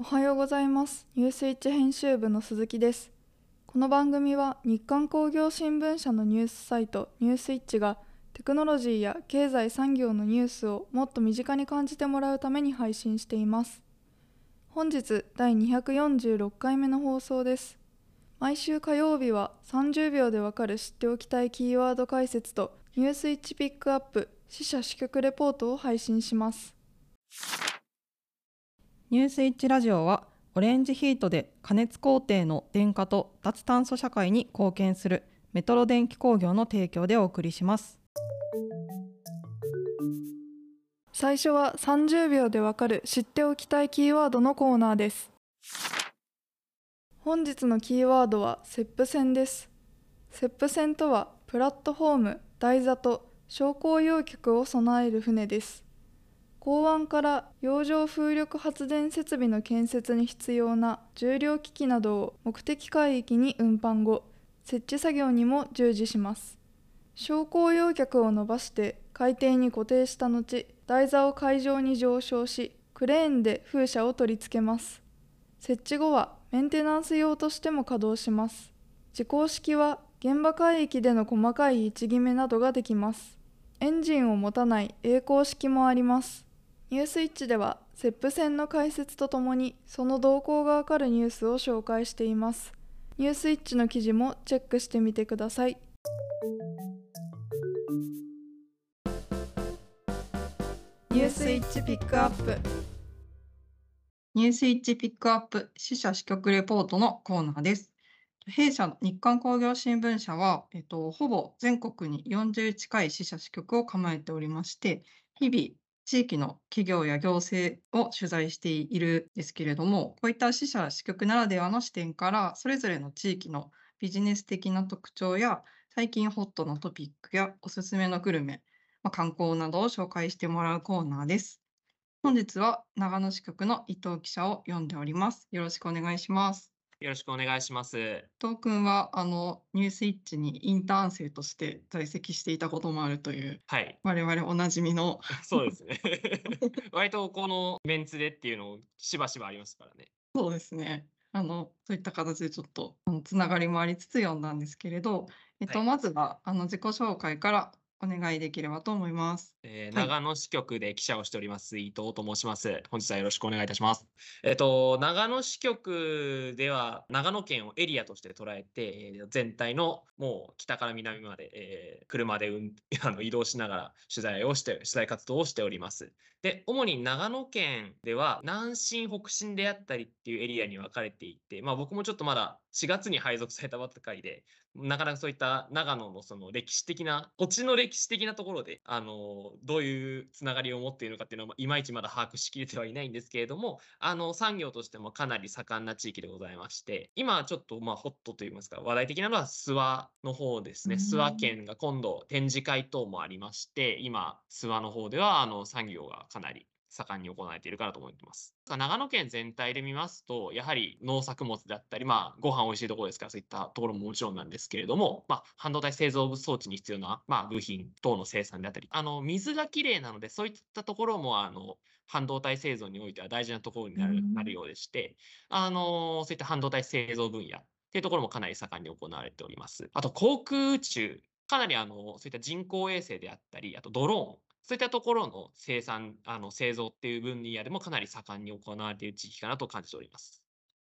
おはようございます。ニュースイッチ編集部の鈴木です。この番組は日刊工業新聞社のニュースサイトニュースイッチがテクノロジーや経済産業のニュースをもっと身近に感じてもらうために配信しています。本日第246回目の放送です。毎週火曜日は30秒でわかる知っておきたいキーワード解説とニュースイッチピックアップ死者支局レポートを配信します。ニュースイッチラジオはオレンジヒートで加熱工程の電化と脱炭素社会に貢献するメトロ電気工業の提供でお送りします。最初は30秒でわかる知っておきたいキーワードのコーナーです。本日のキーワードはセップ船です。セップ船とはプラットフォーム台座と昇降用脚を備える船です。港湾から洋上風力発電設備の建設に必要な重量機器などを目的海域に運搬後設置作業にも従事します。昇降用脚を伸ばして海底に固定した後台座を海上に上昇しクレーンで風車を取り付けます。設置後はメンテナンス用としても稼働します。自航式は現場海域での細かい位置決めなどができます。エンジンを持たない栄光式もあります。ニュースイッチではセップ船の解説とともにその動向がわかるニュースを紹介しています。ニュースイッチの記事もチェックしてみてください。ニュースイッチピックアップ。ニュースイッチピックアップ支社支局レポートのコーナーです。弊社の日刊工業新聞社は、えっと、ほぼ全国に40近い支社支局を構えておりまして日々地域の企業や行政を取材しているんですけれども、こういった支社、支局ならではの視点から、それぞれの地域のビジネス的な特徴や、最近ホットのトピックやおすすめのグルメ、まあ、観光などを紹介してもらうコーナーです。本日は長野支局の伊藤記者を読んでおります。よろしくお願いします。よろしくお願いします。伊藤君はあのニュースイッチにインターン生として在籍していたこともあるという、はい、我々おなじみの。そうですね。割とこのメンツでっていうのをしばしばありますからね。そうですね。あのそういった形でちょっとつながりもありつつ読んだんですけれど、えっと、はい、まずはあの自己紹介からお願いできればと思います。えー、長野支局で記者をしております、伊藤と申します。本日はよろしくお願いいたします。えっ、ー、と、長野支局では、長野県をエリアとして捉えて、えー、全体のもう北から南まで、えー、車で、うん、あの移動しながら取材をして、取材活動をしております。で、主に長野県では、南進、北進であったりっていうエリアに分かれていて、まあ僕もちょっとまだ4月に配属されたばっかりで、なかなかそういった長野のその歴史的な、土地の歴史的なところで、あの、どういうつながりを持っているのかっていうのは、いまいちまだ把握しきれてはいないんですけれども、あの、産業としてもかなり盛んな地域でございまして、今ちょっとまあホットといいますか、話題的なのは諏訪の方ですね。諏訪県が今度展示会等もありまして、今、諏訪の方ではあの産業がかなり盛んに行われているかなと思っています。長野県全体で見ますと、やはり農作物だったり、まあ、ご飯美味しいところですから、そういったところももちろんなんですけれども、まあ、半導体製造装置に必要な、まあ、部品等の生産であったり、あの、水がきれいなので、そういったところも、あの、半導体製造においては大事なところになる,、なるようでして、あの、そういった半導体製造分野っていうところもかなり盛んに行われております。あと、航空宇宙かなりあのそういった人工衛星であったり、あとドローンそういったところの生産、あの製造っていう分野でもかなり盛んに行われている地域かなと感じております。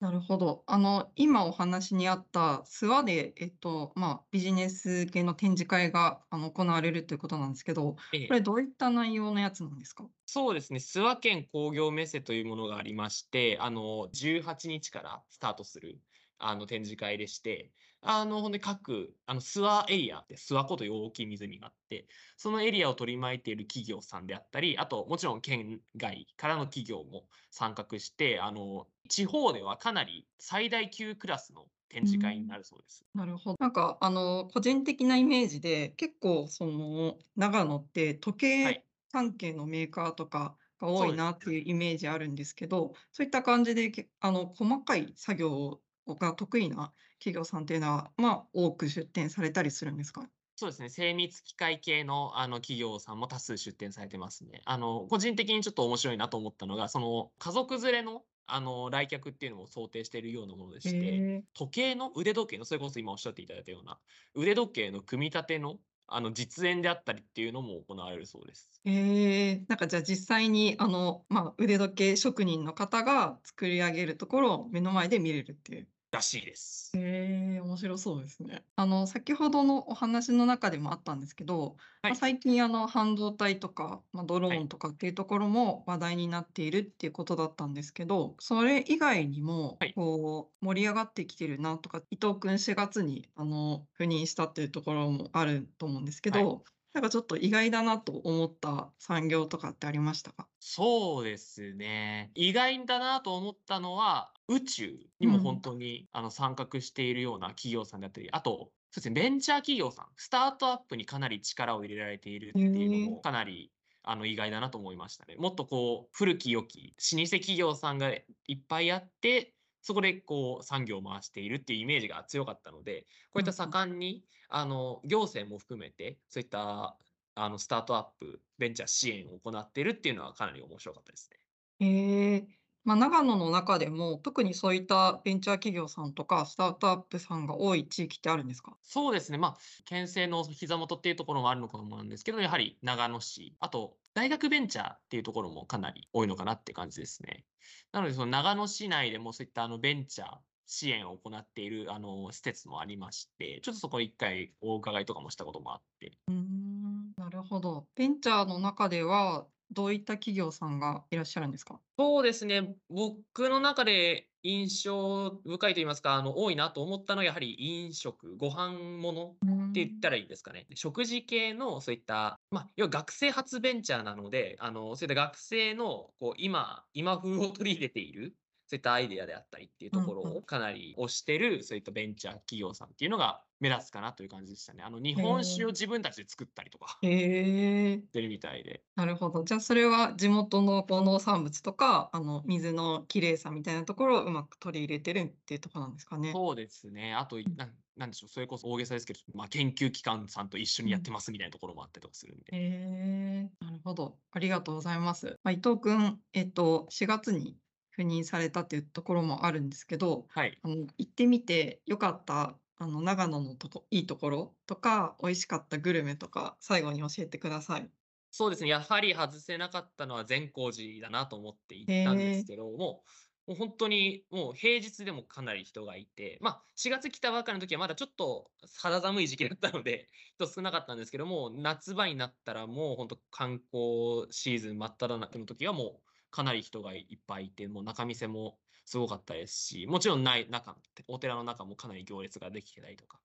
なるほど。あの、今お話にあった諏訪で、えっと、まあ、ビジネス系の展示会があの行われるということなんですけど、ええ、これどういった内容のやつなんですか？そうですね。諏訪県工業メッセというものがありまして、あの、18日からスタートするあの展示会でして、あの、ほんで各、あの、諏訪エリアって諏訪湖という大きい湖があって、そのエリアを取り巻いている企業さんであったり、あと、もちろん県外からの企業も参画して、あの、地方ではかなり最大級クラスの展示会になるそうです。なるほど。なんか、あの、個人的なイメージで、結構、その、長野って時計関係のメーカーとか、が多いなっていうイメージあるんですけど、そういった感じで、あの細かい作業が得意な企業さんっていうのは、まあ、多く出展されたりするんですか？そうですね。精密機械系のあの企業さんも多数出展されてますね。あの、個人的にちょっと面白いなと思ったのが、その家族連れのあの来客っていうのも想定しているようなものでして、へ時計の腕時計のそれこそ今おっしゃっていただいたような腕時計の組み立てのあの実演であったりっていうのも行われるそうです。え。なんかじゃあ実際にあの、まあ、腕時計職人の方が作り上げるところを目の前で見れるっていう。らしいです。へえ、面白そうですね。あの、先ほどのお話の中でもあったんですけど、まあ、はい最近あの半導体とか、まあ、ドロはいーンとかっていうところも話題になっているっていうことだったんですけど、それ以外にもはいこう盛り上がってきてるなとか、伊藤君4月にあの赴任したっていうところもあると思うんですけはいど、なんかちょっと意外だなと思った産業とかってありましたか？そうですね。意外だなと思ったのは、宇宙にもうん。本当にあの参画しているような企業さんだったり、あと、そうですね、ベンチャー企業さん、スタートアップにかなり力を入れられているってへいうのもえ。かなりあの意外だなと思いましたね。もっとこう古き良き老舗企業さんがいっぱいあって、そこでこう産業を回しているっていうイメージが強かったので、こういった。盛んにあの行政も含めて、そういったあのスタートアップ、ベンチャー支援を行っているっていうのはかなり面白かったですね。へえ。まあ、長野の中でも、特にそういったベンチャー企業さんとか、スタートアップさんが多い地域ってあるんですか？そうですね、まあ、県政の膝元っていうところもあるのかもなんですけど、やはり長野市、あと大学ベンチャーっていうところもかなり多いのかなって感じですね。なので、その長野市内でもそういったあのベンチャー支援を行っているあの施設もありまして、ちょっとそこ一回お伺いとかもしたこともあって。うーん、なるほど。ベンチャーの中では、どういった企業さんがいらっしゃるんですか？そうですね、僕の中で印象深いと言いますか、あの多いなと思ったのはやはり飲食、ご飯ものうーん。って言ったらいいんですかね。食事系のそういった、まあ、要は学生発ベンチャーなので、あの、そういった学生のこう今今風を取り入れている、そういったアイデアであったりっていううんうん。ところをかなり推してる、そういったベンチャー企業さんっていうのが目立つかなという感じでしたね。あの日へ本酒をえ。自分たちで作ったりとかへえ。してるみたいで。なるほど。じゃあ、それは地元の農産物とか、あの水の綺麗さみたいなところをうまく取り入れてるっていうとこなんですかね？そうですね。あと。なんなんでしょう、それこそ大げさですけど、まあ、研究機関さんと一緒うん。にやってますみたいなところもあったりとかするんで。へえ、なるほど。ありがとうございます。まあ、伊藤君、えっと、4月に赴任されたっていうところもあるんですけど、はい。あの、行ってみて良かった、あの、長野のとこいいところとか、美味しかったグルメとか、最後に教えてください。そうですね、やはり外せなかったのは善光寺だなと思って行へったんですえ。けど、もうもう本当にもう平日でもかなり人がいて、まあ、4月来たばっかりの時はまだちょっと肌寒い時期だったので、人少なかったんですけども、夏場になったらもう本当観光シーズン真っ只中の時はもうかなり人がいっぱいいて、もう仲見世もすごかったですし、もちろんない中、お寺の中もかなり行列ができてたりとか。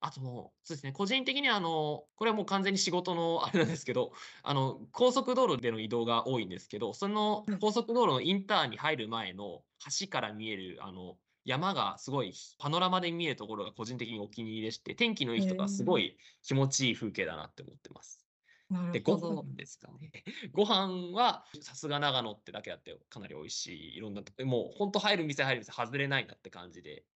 あともう、そうですね、個人的にはあの、これはもう完全に仕事のあれなんですけど、あの、高速道路での移動が多いんですけど、そのはい。高速道路のインターに入る前の橋から見えるあの、山がすごいパノラマで見えるところが個人的にお気に入りでして、天気のいいへ日とかすごえ。い気持ちいい風景だなって思ってます。で、なるほご飯ど。ですかね。ご飯はさすが長野ってだけあってかなり美味しい、いろんなともう本当入る店入る店外れないなって感じで。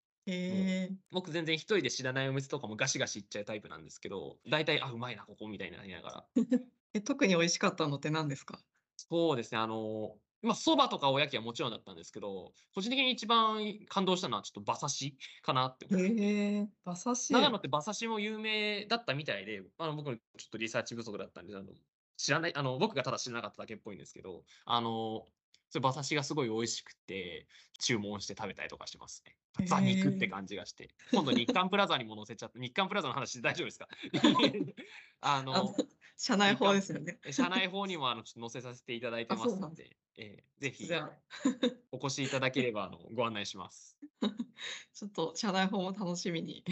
僕全然一人で知らないお店とかもガシガシ行っちゃうタイプなんですけど、大体、あ、うまいな、ここみたいになりながら。え、特に美味しかったのって何ですか？そうですね、あの、ま、蕎麦とかおやきはもちろんだったんですけど、個人的に一番感動したのはちょっと馬刺しかなって思います。へえ、馬刺し。長野って馬刺しも有名だったみたいで、あの、僕ちょっとリサーチ不足だったんで、あの、知らないあの、僕がただ知らなかっただけっぽいんですけど、あの、それ馬刺しがすごい美味しくて、注文して食べたりとかしますね。へザ肉ってえ。感じがして。今度日韓プラザにも載せちゃって日韓プラザの話で大丈夫ですか？ああの、の、社内法ですよね。え、社内法にもあの、載せさせていただいてあ、ます。すので、ええ、ぜひ お越しいただければ、あの、ご案内します。ちょっと社内法も楽しみに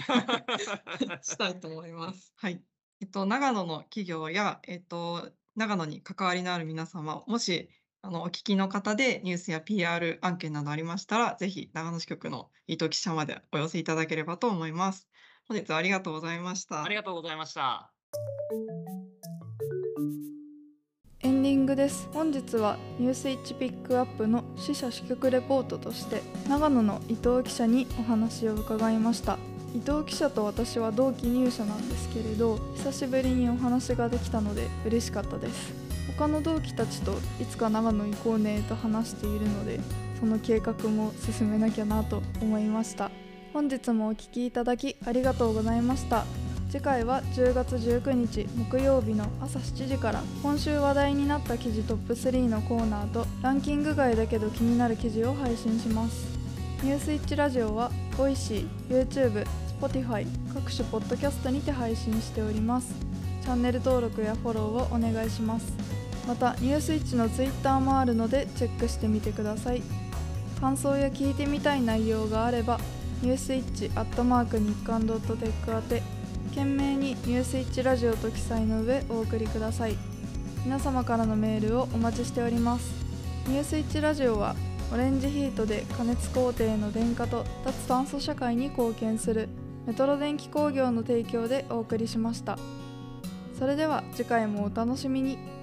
したいと思います。はい。えっと、長野の企業や、えっと、長野に関わりのある皆様、もし、あの、お聞きの方でニュースや PR 案件などありましたら、ぜひ長野支局の伊藤記者までお寄せいただければと思います。本日はありがとうございましありた。がとうございました。エンディングです本日は「ニュースイッチピックアップ」の支社支局レポートとして長野の伊藤記者にお話を伺いました伊藤記者と私は同期入社なんですけれど久しぶりにお話ができたので嬉しかったです他の同期たちといつか長野行こうねと話しているのでその計画も進めなきゃなと思いました。本日もお聴きいただきありがとうございました。次回は10月19日木曜日の朝7時から今週話題になった記事トップ3のコーナーとランキング外だけど気になる記事を配信します。ニュースイッチラジオは Voicy、YouTube、Spotify 各種ポッドキャストにて配信しております。チャンネル登録やフォローをお願いします。またニュースイッチの Twitter もあるのでチェックしてみてください。感想や聞いてみたい内容があればニュースイッチアットマーク日刊ドットテック宛て懸命にニュースイッチラジオと記載の上お送りください。皆様からのメールをお待ちしております。ニュースイッチラジオはオレンジヒートで加熱工程の電化と脱炭素社会に貢献するメトロ電気工業の提供でお送りしました。それでは次回もお楽しみに。